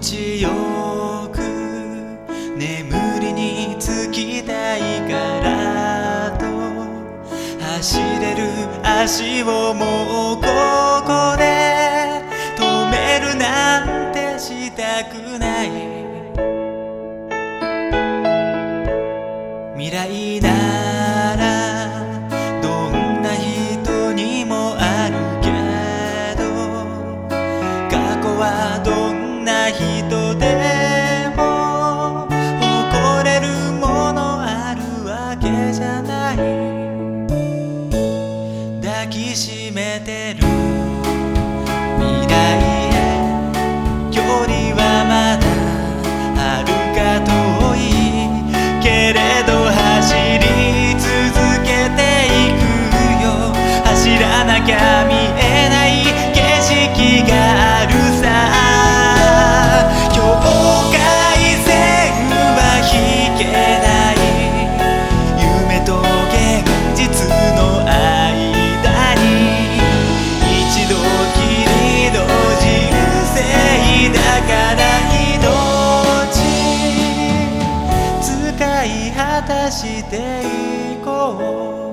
地よく眠りにつきたいからと走れる足をもうめてる」果たしていこう。